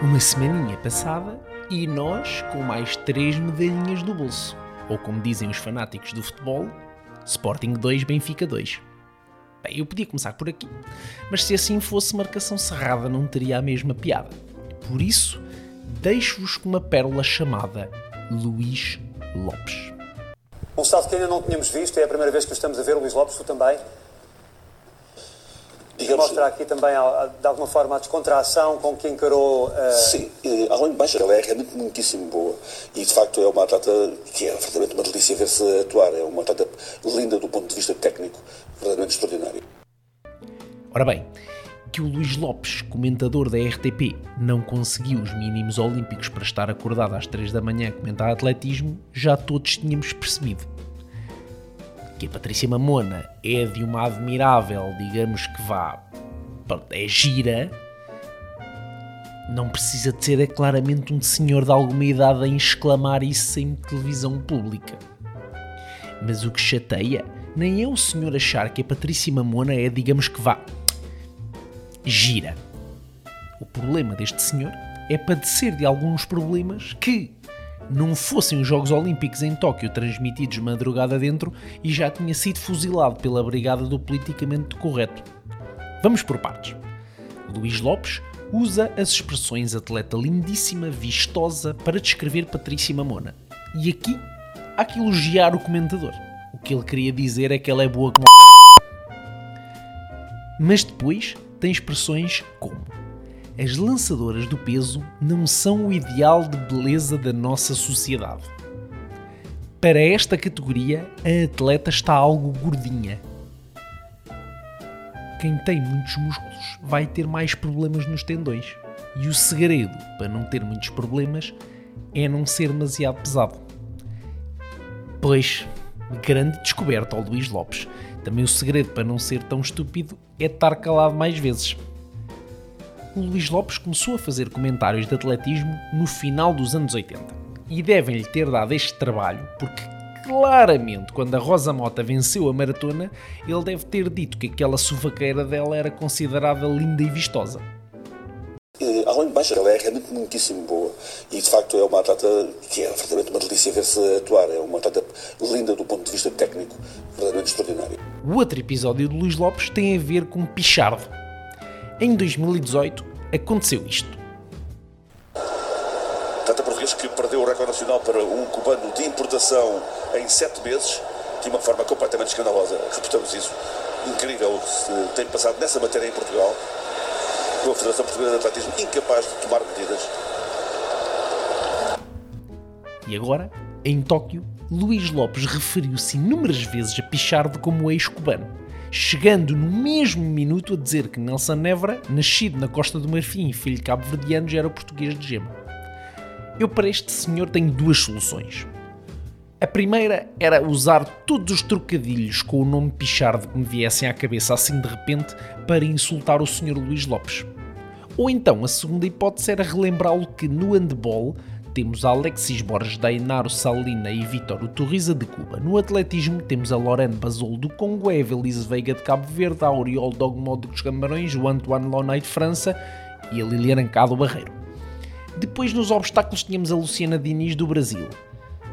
Uma semaninha passada e nós com mais três medalhinhas no bolso. Ou como dizem os fanáticos do futebol, Sporting 2, Benfica 2. Bem, eu podia começar por aqui, mas se assim fosse marcação cerrada não teria a mesma piada. Por isso, deixo-vos com uma pérola chamada Luís Lopes. Um salto que ainda não tínhamos visto, é a primeira vez que estamos a ver, Luís Lopes, tu também. Digamos, Mostra aqui também, de alguma forma, a descontração com que encarou. eh, Sim, eh, além de mais, ela é realmente muitíssimo boa e de facto é uma atleta que é verdadeiramente uma delícia ver-se atuar. É uma atleta linda do ponto de vista técnico, verdadeiramente extraordinária. Ora bem, que o Luís Lopes, comentador da RTP, não conseguiu os mínimos olímpicos para estar acordado às 3 da manhã a comentar atletismo, já todos tínhamos percebido. Que a Patrícia Mamona é de uma admirável, digamos que vá, é gira, não precisa de ser é claramente um senhor de alguma idade a exclamar isso em televisão pública. Mas o que chateia nem é o senhor achar que a Patrícia Mamona é, digamos que vá, gira. O problema deste senhor é padecer de alguns problemas que não fossem os Jogos Olímpicos em Tóquio transmitidos madrugada dentro e já tinha sido fuzilado pela Brigada do Politicamente Correto. Vamos por partes. Luís Lopes usa as expressões atleta lindíssima, vistosa para descrever Patrícia Mamona. E aqui há que elogiar o comentador. O que ele queria dizer é que ela é boa como mas depois tem expressões como as lançadoras do peso não são o ideal de beleza da nossa sociedade. Para esta categoria, a atleta está algo gordinha. Quem tem muitos músculos vai ter mais problemas nos tendões. E o segredo para não ter muitos problemas é não ser demasiado pesado. Pois, grande descoberta ao Luís Lopes. Também o segredo para não ser tão estúpido é estar calado mais vezes. O Luís Lopes começou a fazer comentários de atletismo no final dos anos 80 e devem-lhe ter dado este trabalho porque claramente quando a Rosa Mota venceu a maratona ele deve ter dito que aquela sovaqueira dela era considerada linda e vistosa. Além de mais, ela é realmente muitíssimo boa e de facto é uma atleta que é verdadeiramente uma delícia ver-se atuar. É uma atleta linda do ponto de vista técnico, verdadeiramente extraordinária. O outro episódio de Luís Lopes tem a ver com Pichardo. Em 2018 aconteceu isto. Atleta português que perdeu o recorde nacional para um cubano de importação em sete meses, de uma forma completamente escandalosa. Reportamos isso. Incrível o que se tem passado nessa matéria em Portugal, com a Federação Portuguesa de Atletismo incapaz de tomar medidas. E agora, em Tóquio, Luís Lopes referiu-se inúmeras vezes a Pichardo como ex-cubano, chegando no mesmo minuto a dizer que Nelson Nevra, nascido na Costa do Marfim e filho de cabo-verdianos, era português de gema. Eu para este senhor tenho duas soluções. A primeira era usar todos os trocadilhos com o nome Pichardo que me viessem à cabeça assim de repente para insultar o Sr. Luís Lopes. Ou então a segunda hipótese era relembrá-lo que no handball temos Alexis Borges da Inaro Salina e Vítor Torriza de Cuba. No atletismo temos a Lorane Basol do Congo, a Evelise Veiga de Cabo Verde, a Oriol Dogmo dos Camarões, o Antoine Lonay de França e a Liliana Cado Barreiro. Depois nos obstáculos tínhamos a Luciana Diniz do Brasil.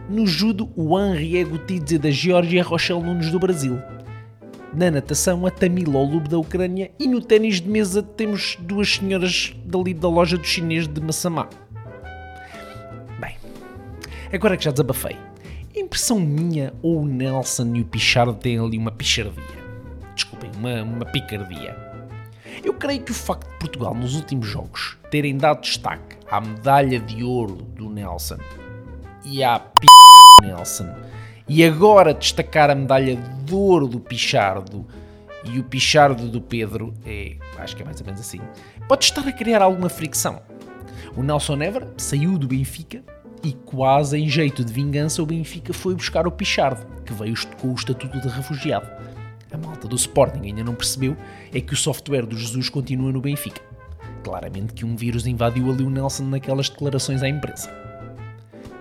No judo, o Henri Egutidze da Geórgia e a Rochelle Nunes do Brasil. Na natação, a Tamila Olub da Ucrânia. E no ténis de mesa temos duas senhoras dali da loja do chinês de Massamá. Agora que já desabafei, impressão minha ou o Nelson e o Pichardo têm ali uma pichardia? Desculpem, uma, uma picardia. Eu creio que o facto de Portugal nos últimos jogos terem dado destaque à medalha de ouro do Nelson e à p do Nelson e agora destacar a medalha de ouro do Pichardo e o Pichardo do Pedro, é, acho que é mais ou menos assim, pode estar a criar alguma fricção. O Nelson Never saiu do Benfica e quase em jeito de vingança o Benfica foi buscar o Pichardo, que veio com o estatuto de refugiado. A malta do Sporting ainda não percebeu é que o software do Jesus continua no Benfica. Claramente que um vírus invadiu ali o Nelson naquelas declarações à imprensa.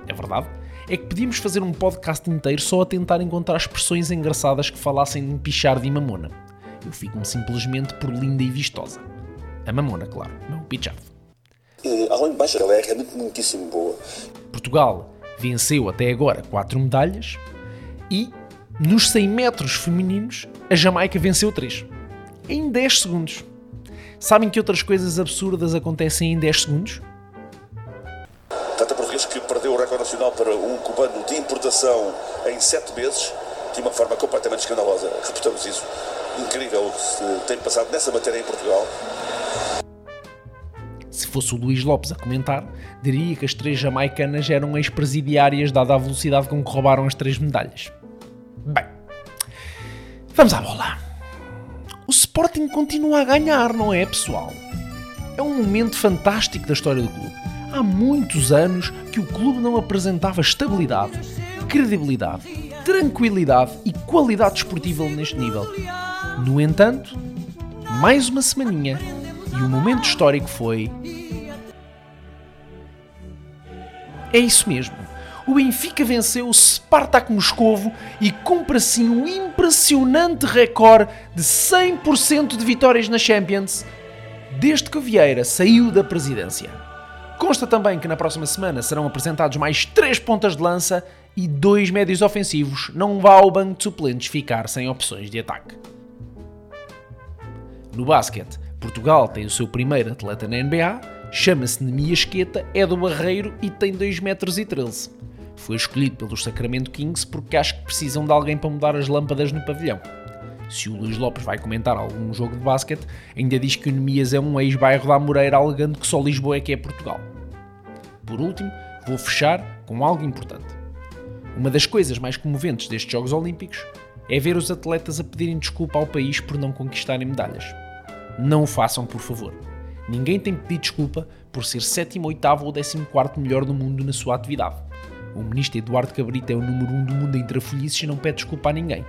É verdade é que podíamos fazer um podcast inteiro só a tentar encontrar expressões engraçadas que falassem de Pichardo e Mamona. Eu fico-me simplesmente por linda e vistosa. A Mamona, claro, não o Pichardo. Além de baixa, ela é realmente muitíssimo boa. Portugal venceu até agora 4 medalhas e nos 100 metros femininos a Jamaica venceu 3 em 10 segundos. Sabem que outras coisas absurdas acontecem em 10 segundos? Tata Português que perdeu o recorde nacional para um cubano de importação em 7 meses, de uma forma completamente escandalosa. Reportamos isso. Incrível o que se tem passado nessa matéria em Portugal. Se fosse o Luís Lopes a comentar, diria que as três jamaicanas eram ex-presidiárias, dada a velocidade com que roubaram as três medalhas. Bem, vamos à bola. O Sporting continua a ganhar, não é, pessoal? É um momento fantástico da história do clube. Há muitos anos que o clube não apresentava estabilidade, credibilidade, tranquilidade e qualidade esportiva neste nível. No entanto, mais uma semaninha e o momento histórico foi. É isso mesmo. O Benfica venceu o Spartak Moscovo e cumpre assim um impressionante recorde de 100% de vitórias na Champions desde que o Vieira saiu da presidência. Consta também que na próxima semana serão apresentados mais 3 pontas de lança e dois médios ofensivos. Não vá ao banco de suplentes ficar sem opções de ataque. No basquete, Portugal tem o seu primeiro atleta na NBA, chama-se Nemias Esqueta, é do Barreiro e tem 2 metros 13. Foi escolhido pelos Sacramento Kings porque acho que precisam de alguém para mudar as lâmpadas no pavilhão. Se o Luís Lopes vai comentar algum jogo de basquete, ainda diz que o Nemias é um ex-bairro da Amoreira alegando que só Lisboa é que é Portugal. Por último, vou fechar com algo importante. Uma das coisas mais comoventes destes Jogos Olímpicos é ver os atletas a pedirem desculpa ao país por não conquistarem medalhas. Não o façam, por favor. Ninguém tem pedir desculpa por ser sétimo, oitavo ou décimo quarto melhor do mundo na sua atividade. O ministro Eduardo Cabrita é o número um do mundo em trafolhices e não pede desculpa a ninguém.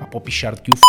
Há para o pichar de que o f...